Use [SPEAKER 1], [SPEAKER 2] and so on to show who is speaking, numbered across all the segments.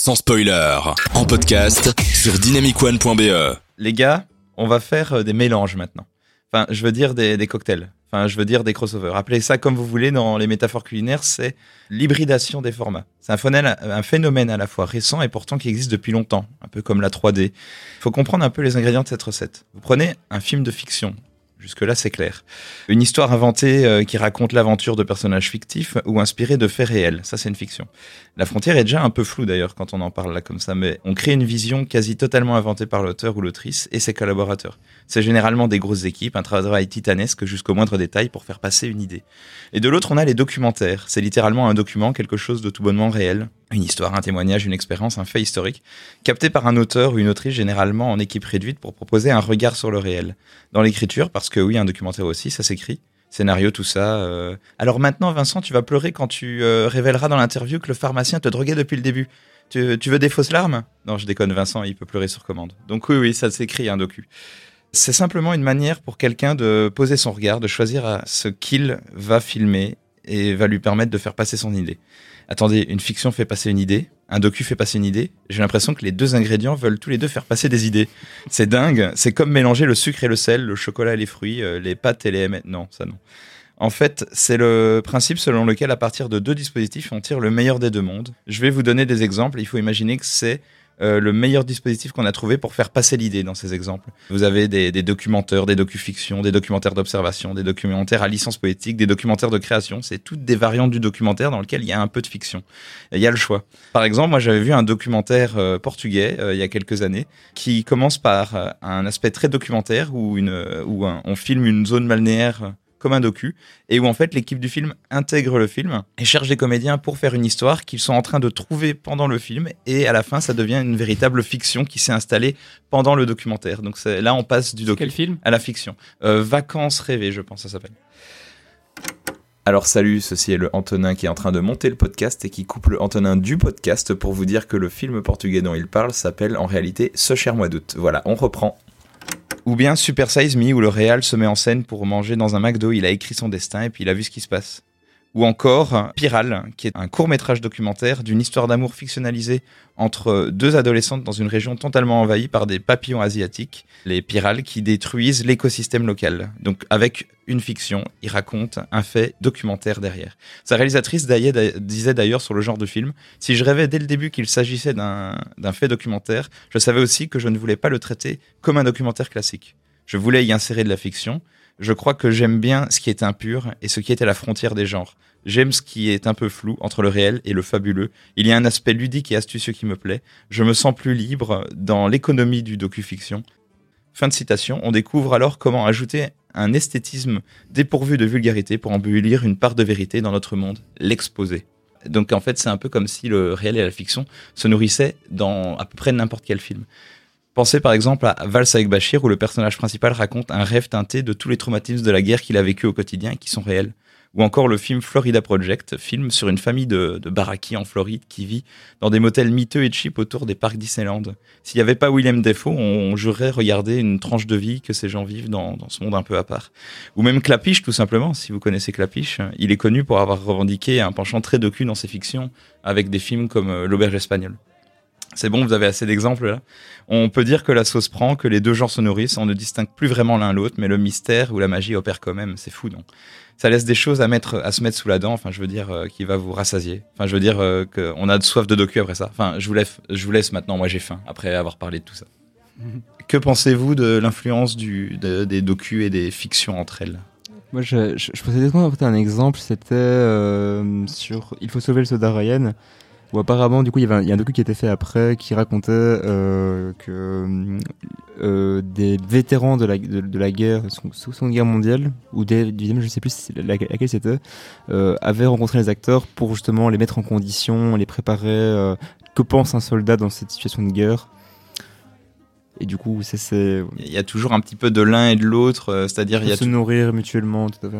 [SPEAKER 1] sans spoiler, en podcast sur dynamicone.be.
[SPEAKER 2] Les gars, on va faire euh, des mélanges maintenant. Enfin, je veux dire des, des cocktails. Enfin, je veux dire des crossovers. Appelez ça comme vous voulez dans les métaphores culinaires, c'est l'hybridation des formats. C'est un phénomène, un phénomène à la fois récent et pourtant qui existe depuis longtemps, un peu comme la 3D. Il faut comprendre un peu les ingrédients de cette recette. Vous prenez un film de fiction, Jusque-là, c'est clair. Une histoire inventée euh, qui raconte l'aventure de personnages fictifs ou inspirés de faits réels. Ça, c'est une fiction. La frontière est déjà un peu floue d'ailleurs quand on en parle là comme ça, mais on crée une vision quasi totalement inventée par l'auteur ou l'autrice et ses collaborateurs. C'est généralement des grosses équipes, un travail titanesque jusqu'au moindre détail pour faire passer une idée. Et de l'autre, on a les documentaires. C'est littéralement un document, quelque chose de tout bonnement réel, une histoire, un témoignage, une expérience, un fait historique, capté par un auteur ou une autrice généralement en équipe réduite pour proposer un regard sur le réel. Dans l'écriture, parce que oui, un documentaire aussi, ça s'écrit. Scénario, tout ça. euh. Alors maintenant, Vincent, tu vas pleurer quand tu euh, révéleras dans l'interview que le pharmacien te droguait depuis le début. Tu, tu veux des fausses larmes? Non, je déconne, Vincent, il peut pleurer sur commande. Donc oui, oui, ça s'écrit, un docu. C'est simplement une manière pour quelqu'un de poser son regard, de choisir à ce qu'il va filmer et va lui permettre de faire passer son idée. Attendez, une fiction fait passer une idée, un docu fait passer une idée. J'ai l'impression que les deux ingrédients veulent tous les deux faire passer des idées. C'est dingue. C'est comme mélanger le sucre et le sel, le chocolat et les fruits, euh, les pâtes et les M. Non, ça non. En fait, c'est le principe selon lequel, à partir de deux dispositifs, on tire le meilleur des deux mondes. Je vais vous donner des exemples. Il faut imaginer que c'est euh, le meilleur dispositif qu'on a trouvé pour faire passer l'idée dans ces exemples. Vous avez des, des documentaires, des docu-fictions, des documentaires d'observation, des documentaires à licence poétique, des documentaires de création. C'est toutes des variantes du documentaire dans lequel il y a un peu de fiction. Et Il y a le choix. Par exemple, moi j'avais vu un documentaire euh, portugais euh, il y a quelques années qui commence par euh, un aspect très documentaire où, une, où on filme une zone balnéaire comme un docu et où en fait l'équipe du film intègre le film et cherche des comédiens pour faire une histoire qu'ils sont en train de trouver pendant le film et à la fin ça devient une véritable fiction qui s'est installée pendant le documentaire. Donc là on passe du docu
[SPEAKER 3] Quel film?
[SPEAKER 2] à la fiction. Euh, Vacances rêvées, je pense, ça s'appelle. Alors salut, ceci est le Antonin qui est en train de monter le podcast et qui coupe le Antonin du podcast pour vous dire que le film portugais dont il parle s'appelle en réalité Ce cher mois d'août. Voilà, on reprend. Ou bien Super Size Me où le réal se met en scène pour manger dans un McDo, il a écrit son destin et puis il a vu ce qui se passe. Ou encore Piral, qui est un court métrage documentaire d'une histoire d'amour fictionnalisée entre deux adolescentes dans une région totalement envahie par des papillons asiatiques, les pyrales qui détruisent l'écosystème local. Donc avec une fiction, il raconte un fait documentaire derrière. Sa réalisatrice disait d'ailleurs sur le genre de film, si je rêvais dès le début qu'il s'agissait d'un fait documentaire, je savais aussi que je ne voulais pas le traiter comme un documentaire classique. Je voulais y insérer de la fiction. Je crois que j'aime bien ce qui est impur et ce qui est à la frontière des genres. J'aime ce qui est un peu flou entre le réel et le fabuleux. Il y a un aspect ludique et astucieux qui me plaît. Je me sens plus libre dans l'économie du docu-fiction. Fin de citation. On découvre alors comment ajouter un esthétisme dépourvu de vulgarité pour embellir une part de vérité dans notre monde, l'exposer. Donc en fait, c'est un peu comme si le réel et la fiction se nourrissaient dans à peu près n'importe quel film. Pensez par exemple à avec Bachir où le personnage principal raconte un rêve teinté de tous les traumatismes de la guerre qu'il a vécu au quotidien et qui sont réels. Ou encore le film Florida Project, film sur une famille de, de baraquis en Floride qui vit dans des motels miteux et cheap autour des parcs Disneyland. S'il n'y avait pas Willem Dafoe, on, on jurerait regarder une tranche de vie que ces gens vivent dans, dans ce monde un peu à part. Ou même Clapiche, tout simplement, si vous connaissez Clapiche. Il est connu pour avoir revendiqué un penchant très docu dans ses fictions, avec des films comme euh, L'Auberge espagnole. C'est bon, vous avez assez d'exemples là. On peut dire que la sauce prend, que les deux genres se nourrissent, on ne distingue plus vraiment l'un l'autre, mais le mystère ou la magie opère quand même, c'est fou, non Ça laisse des choses à mettre, à se mettre sous la dent, enfin je veux dire, euh, qui va vous rassasier. Enfin je veux dire euh, qu'on a de soif de docu après ça. Enfin je vous laisse, je vous laisse maintenant, moi j'ai faim, après avoir parlé de tout ça. Que pensez-vous de l'influence de- des docus et des fictions entre elles?
[SPEAKER 4] Moi, je, je, je pensais un exemple, c'était euh, sur Il faut sauver le soldat Ryan, où apparemment, du coup, il y, avait un, il y a un docu qui était fait après qui racontait euh, que euh, des vétérans de la, de, de la guerre, Seconde Guerre mondiale, ou des, je sais plus laquelle c'était, euh, avaient rencontré les acteurs pour justement les mettre en condition, les préparer. euh, que pense un soldat dans cette situation de guerre Et du coup, c'est-
[SPEAKER 2] Il y a toujours un petit peu de l'un et de l'autre, c'est-à-dire il y a
[SPEAKER 4] se
[SPEAKER 2] tout-
[SPEAKER 4] nourrir mutuellement, tout à fait.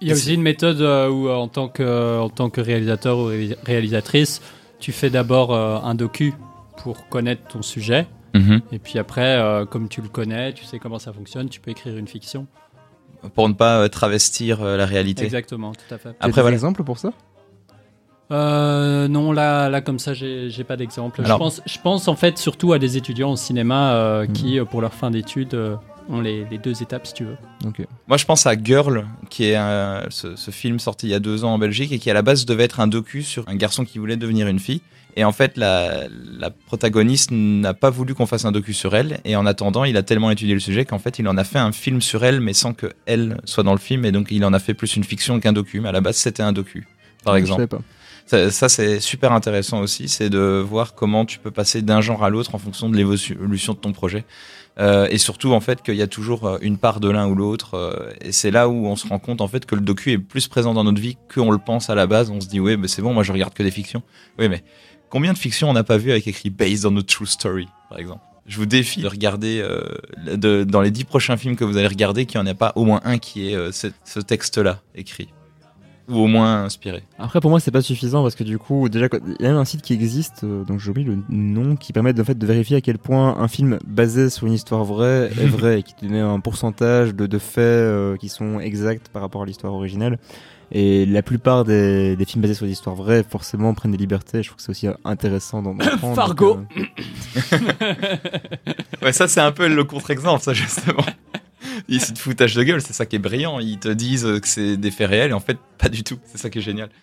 [SPEAKER 3] Il y a
[SPEAKER 2] Et
[SPEAKER 3] aussi une méthode où, en tant que, en tant que réalisateur ou ré- réalisatrice, tu fais d'abord euh, un docu pour connaître ton sujet.
[SPEAKER 2] Mhm.
[SPEAKER 3] Et puis après, euh, comme tu le connais, tu sais comment ça fonctionne, tu peux écrire une fiction.
[SPEAKER 2] pour ne pas euh, travestir euh, la réalité.
[SPEAKER 3] Exactement, tout à fait.
[SPEAKER 2] Après voilà.
[SPEAKER 4] exemples pour ça?
[SPEAKER 3] Euh, non, là, là, comme ça, j'ai pas d'exemple. Je pense, je pense en fait surtout à des étudiants au cinéma euh,
[SPEAKER 4] Mhm.
[SPEAKER 3] qui, pour leur fin d'études, euh, ont les, les deux étapes, si tu veux.
[SPEAKER 4] Euh,
[SPEAKER 2] Moi, je pense à Girl, qui est un- ce, ce film sorti il y a deux ans en Belgique et qui à la base devait être un docu sur un garçon qui voulait devenir une fille. Et en fait, la, la protagoniste n'a pas voulu qu'on fasse un docu sur elle. Et en attendant, il a tellement étudié le sujet qu'en fait, il en a fait un film sur elle, mais sans que elle soit dans le film. Et donc, il en a fait plus une fiction qu'un docu. Mais à la base, c'était un docu, par
[SPEAKER 4] je
[SPEAKER 2] exemple.
[SPEAKER 4] savais pas.
[SPEAKER 2] Ça, ça, c'est super intéressant aussi, c'est de voir comment tu peux passer d'un genre à l'autre en fonction de l'évolution de ton projet. Euh, et surtout, en fait, qu'il y a toujours euh, une part de l'un ou l'autre. euh, et c'est là où on se rend compte, en fait, que le docu est plus présent dans notre vie qu'on le pense à la base. On se dit, ouais, mais c'est bon, moi je regarde que des fictions. Oui, mais combien de fictions on n'a pas vu avec écrit based on a true story, par exemple? Je vous défie de regarder euh, de- dans les dix prochains films que vous allez regarder qu'il n'y en a pas au moins un qui est euh, ce, ce texte-là écrit. Ou au moins inspiré.
[SPEAKER 4] Après, pour moi, c'est pas suffisant parce que du coup, déjà, il y a même un site qui existe, euh, donc j'ai oublié le nom, qui permet de, en fait, de vérifier à quel point un film basé sur une histoire vraie est vrai et qui te met un pourcentage de, de faits euh, qui sont exacts par rapport à l'histoire originale. Et la plupart des, des films basés sur des histoires vraies, forcément, prennent des libertés. Je trouve que c'est aussi intéressant d'en d'en prendre.
[SPEAKER 3] Fargo.
[SPEAKER 4] donc, euh,
[SPEAKER 2] Ouais, ça c'est un peu le contre-exemple, ça justement. Ici de foutage de gueule, c'est ça qui est brillant. Ils te disent que c'est des faits réels et en fait pas du tout. C'est ça qui est génial.